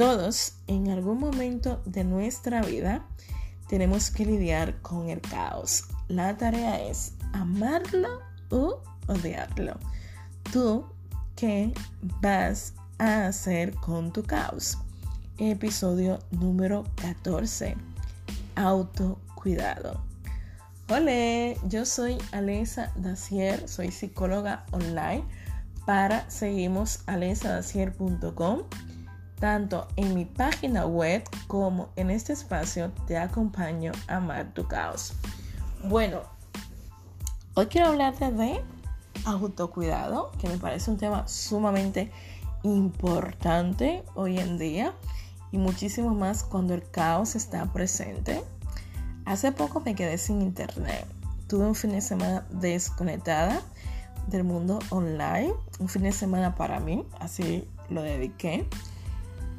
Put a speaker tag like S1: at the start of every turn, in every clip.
S1: Todos en algún momento de nuestra vida tenemos que lidiar con el caos. La tarea es amarlo o odiarlo. ¿Tú qué vas a hacer con tu caos? Episodio número 14. Autocuidado. Hola, yo soy Alesa Dacier, soy psicóloga online para seguimos tanto en mi página web como en este espacio te acompaño a amar tu caos. Bueno, hoy quiero hablarte de autocuidado, que me parece un tema sumamente importante hoy en día y muchísimo más cuando el caos está presente. Hace poco me quedé sin internet. Tuve un fin de semana desconectada del mundo online, un fin de semana para mí, así lo dediqué.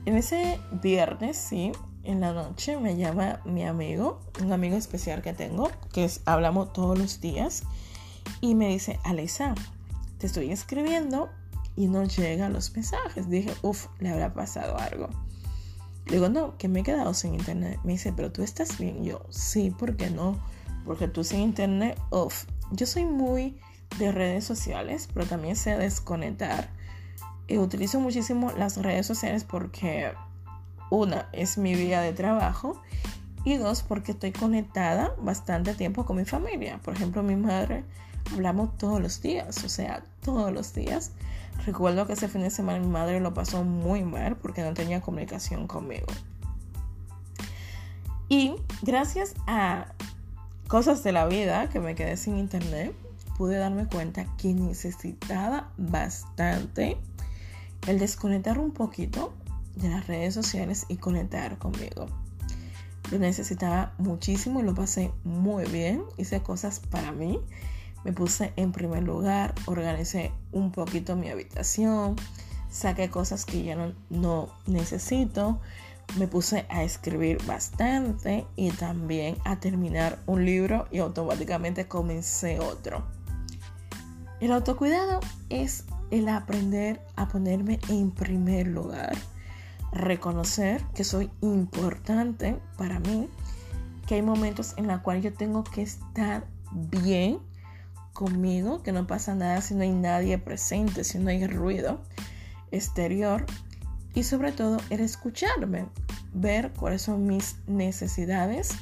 S1: En ese viernes, sí, en la noche me llama mi amigo, un amigo especial que tengo, que hablamos todos los días, y me dice, Alisa, te estoy escribiendo y no llegan los mensajes. Dije, uff, le habrá pasado algo. Digo, no, que me he quedado sin internet. Me dice, pero tú estás bien. Yo, sí, ¿por qué no? Porque tú sin internet, uff. Yo soy muy de redes sociales, pero también sé desconectar utilizo muchísimo las redes sociales porque una es mi vía de trabajo y dos porque estoy conectada bastante tiempo con mi familia. Por ejemplo, mi madre hablamos todos los días, o sea, todos los días. Recuerdo que ese fin de semana mi madre lo pasó muy mal porque no tenía comunicación conmigo. Y gracias a cosas de la vida que me quedé sin internet, pude darme cuenta que necesitaba bastante el desconectar un poquito de las redes sociales y conectar conmigo. Lo necesitaba muchísimo y lo pasé muy bien. Hice cosas para mí. Me puse en primer lugar, organicé un poquito mi habitación, saqué cosas que ya no, no necesito, me puse a escribir bastante y también a terminar un libro y automáticamente comencé otro. El autocuidado es el aprender a ponerme en primer lugar, reconocer que soy importante para mí, que hay momentos en los cuales yo tengo que estar bien conmigo, que no pasa nada si no hay nadie presente, si no hay ruido exterior. Y sobre todo el escucharme, ver cuáles son mis necesidades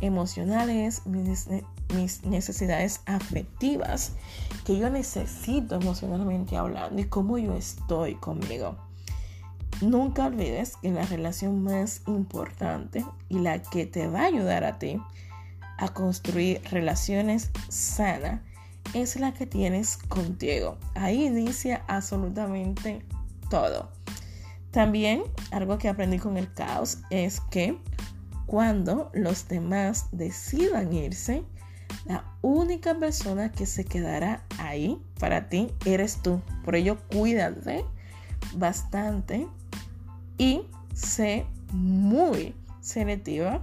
S1: emocionales, mis, necesidades afectivas que yo necesito emocionalmente hablando y cómo yo estoy conmigo. Nunca olvides que la relación más importante y la que te va a ayudar a ti a construir relaciones sanas es la que tienes contigo. Ahí inicia absolutamente todo. También algo que aprendí con el caos es que cuando los demás decidan irse, la única persona que se quedará ahí para ti eres tú. Por ello, cuídate bastante y sé muy selectiva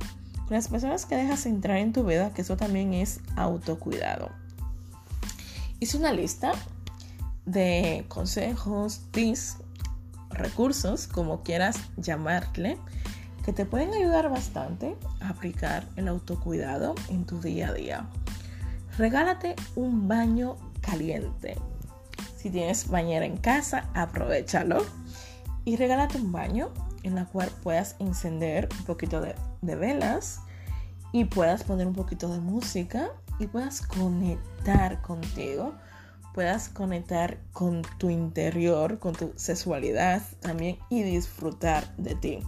S1: con las personas que dejas entrar en tu vida, que eso también es autocuidado. Hice una lista de consejos, tips, recursos, como quieras llamarle, que te pueden ayudar bastante a aplicar el autocuidado en tu día a día. Regálate un baño caliente. Si tienes bañera en casa, aprovechalo. Y regálate un baño en el cual puedas encender un poquito de, de velas y puedas poner un poquito de música y puedas conectar contigo, puedas conectar con tu interior, con tu sexualidad también y disfrutar de ti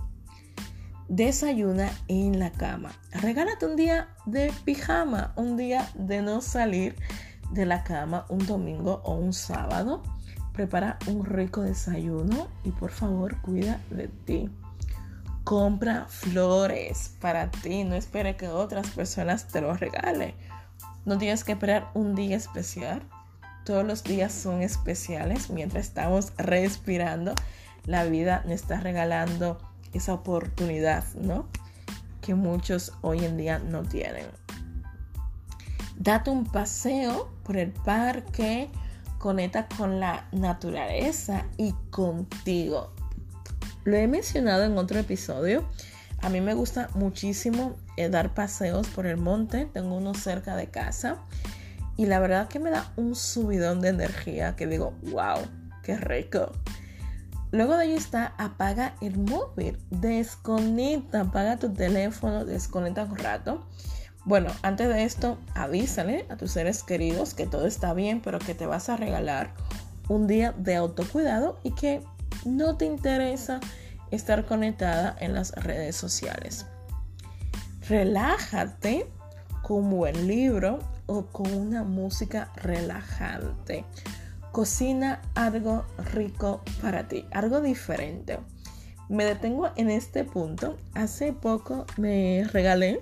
S1: desayuna en la cama. Regálate un día de pijama, un día de no salir de la cama, un domingo o un sábado. Prepara un rico desayuno y por favor cuida de ti. Compra flores para ti, no espere que otras personas te lo regalen. No tienes que esperar un día especial. Todos los días son especiales mientras estamos respirando. La vida nos está regalando esa oportunidad, ¿no? Que muchos hoy en día no tienen. Date un paseo por el parque, conecta con la naturaleza y contigo. Lo he mencionado en otro episodio. A mí me gusta muchísimo eh, dar paseos por el monte. Tengo uno cerca de casa. Y la verdad que me da un subidón de energía que digo, wow, qué rico. Luego de ahí está apaga el móvil, desconecta, apaga tu teléfono, desconecta un rato. Bueno, antes de esto, avísale a tus seres queridos que todo está bien, pero que te vas a regalar un día de autocuidado y que no te interesa estar conectada en las redes sociales. Relájate con un buen libro o con una música relajante. Cocina algo rico para ti, algo diferente. Me detengo en este punto. Hace poco me regalé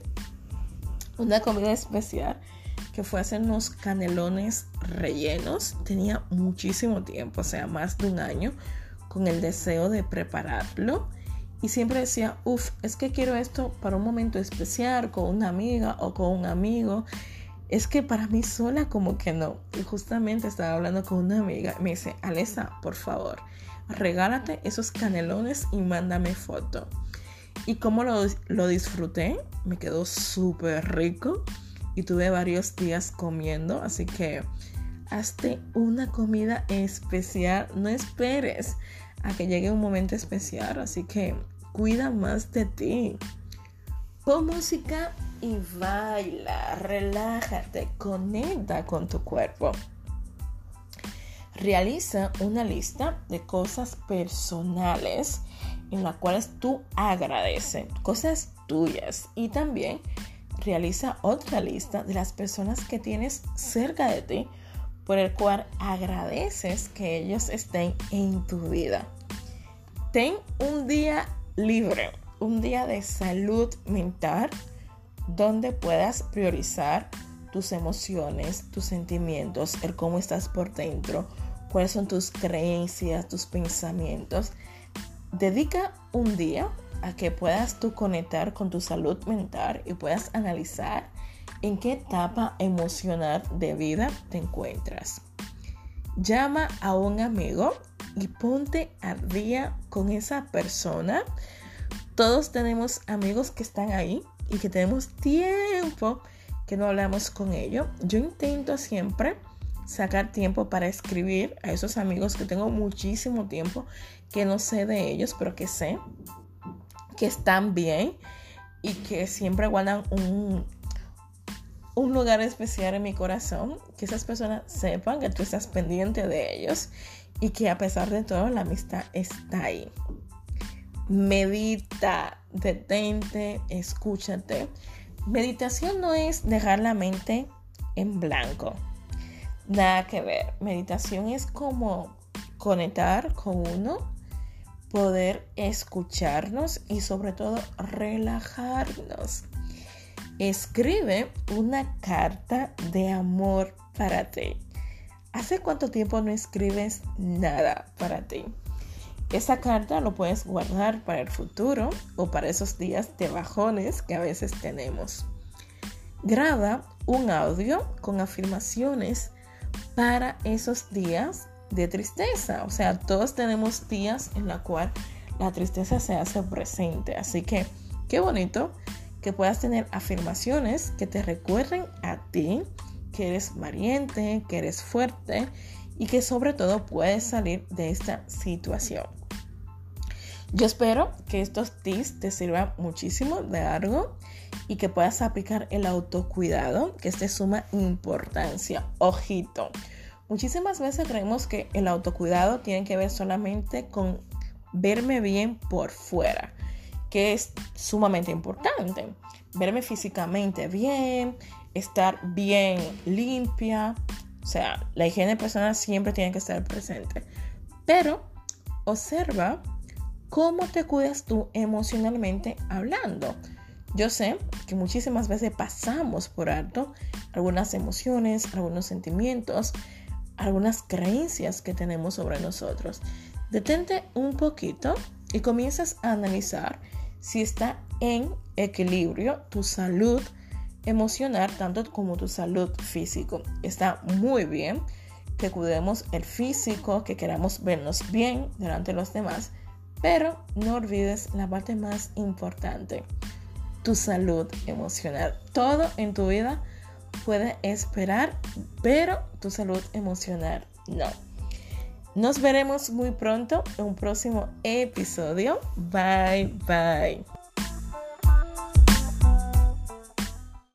S1: una comida especial que fue hacer unos canelones rellenos. Tenía muchísimo tiempo, o sea, más de un año, con el deseo de prepararlo. Y siempre decía, uff, es que quiero esto para un momento especial, con una amiga o con un amigo es que para mí sola como que no. Y justamente estaba hablando con una amiga. Me dice, Alesa, por favor, regálate esos canelones y mándame foto. Y como lo, lo disfruté, me quedó súper rico. Y tuve varios días comiendo. Así que hazte una comida especial. No esperes a que llegue un momento especial. Así que cuida más de ti. Pon música y baila, relájate, conecta con tu cuerpo. Realiza una lista de cosas personales en las cuales tú agradeces, cosas tuyas y también realiza otra lista de las personas que tienes cerca de ti por el cual agradeces que ellos estén en tu vida. Ten un día libre, un día de salud mental donde puedas priorizar tus emociones, tus sentimientos, el cómo estás por dentro, cuáles son tus creencias, tus pensamientos. Dedica un día a que puedas tú conectar con tu salud mental y puedas analizar en qué etapa emocional de vida te encuentras. Llama a un amigo y ponte al día con esa persona. Todos tenemos amigos que están ahí y que tenemos tiempo que no hablamos con ellos, yo intento siempre sacar tiempo para escribir a esos amigos que tengo muchísimo tiempo que no sé de ellos, pero que sé que están bien y que siempre guardan un, un lugar especial en mi corazón, que esas personas sepan que tú estás pendiente de ellos y que a pesar de todo la amistad está ahí. Medita, detente, escúchate. Meditación no es dejar la mente en blanco. Nada que ver. Meditación es como conectar con uno, poder escucharnos y sobre todo relajarnos. Escribe una carta de amor para ti. ¿Hace cuánto tiempo no escribes nada para ti? Esa carta lo puedes guardar para el futuro o para esos días de bajones que a veces tenemos. Graba un audio con afirmaciones para esos días de tristeza. O sea, todos tenemos días en la cual la tristeza se hace presente. Así que qué bonito que puedas tener afirmaciones que te recuerden a ti que eres valiente, que eres fuerte y que sobre todo puedes salir de esta situación. Yo espero que estos tips te sirvan muchísimo de algo y que puedas aplicar el autocuidado, que es de suma importancia. Ojito. Muchísimas veces creemos que el autocuidado tiene que ver solamente con verme bien por fuera, que es sumamente importante. Verme físicamente bien, estar bien limpia, o sea, la higiene personal siempre tiene que estar presente. Pero observa cómo te cuidas tú emocionalmente hablando. Yo sé que muchísimas veces pasamos por alto algunas emociones, algunos sentimientos, algunas creencias que tenemos sobre nosotros. Detente un poquito y comienzas a analizar si está en equilibrio tu salud emocional tanto como tu salud físico. Está muy bien que cuidemos el físico, que queramos vernos bien delante de los demás, Pero no olvides la parte más importante, tu salud emocional. Todo en tu vida puede esperar, pero tu salud emocional no. Nos veremos muy pronto en un próximo episodio. Bye, bye.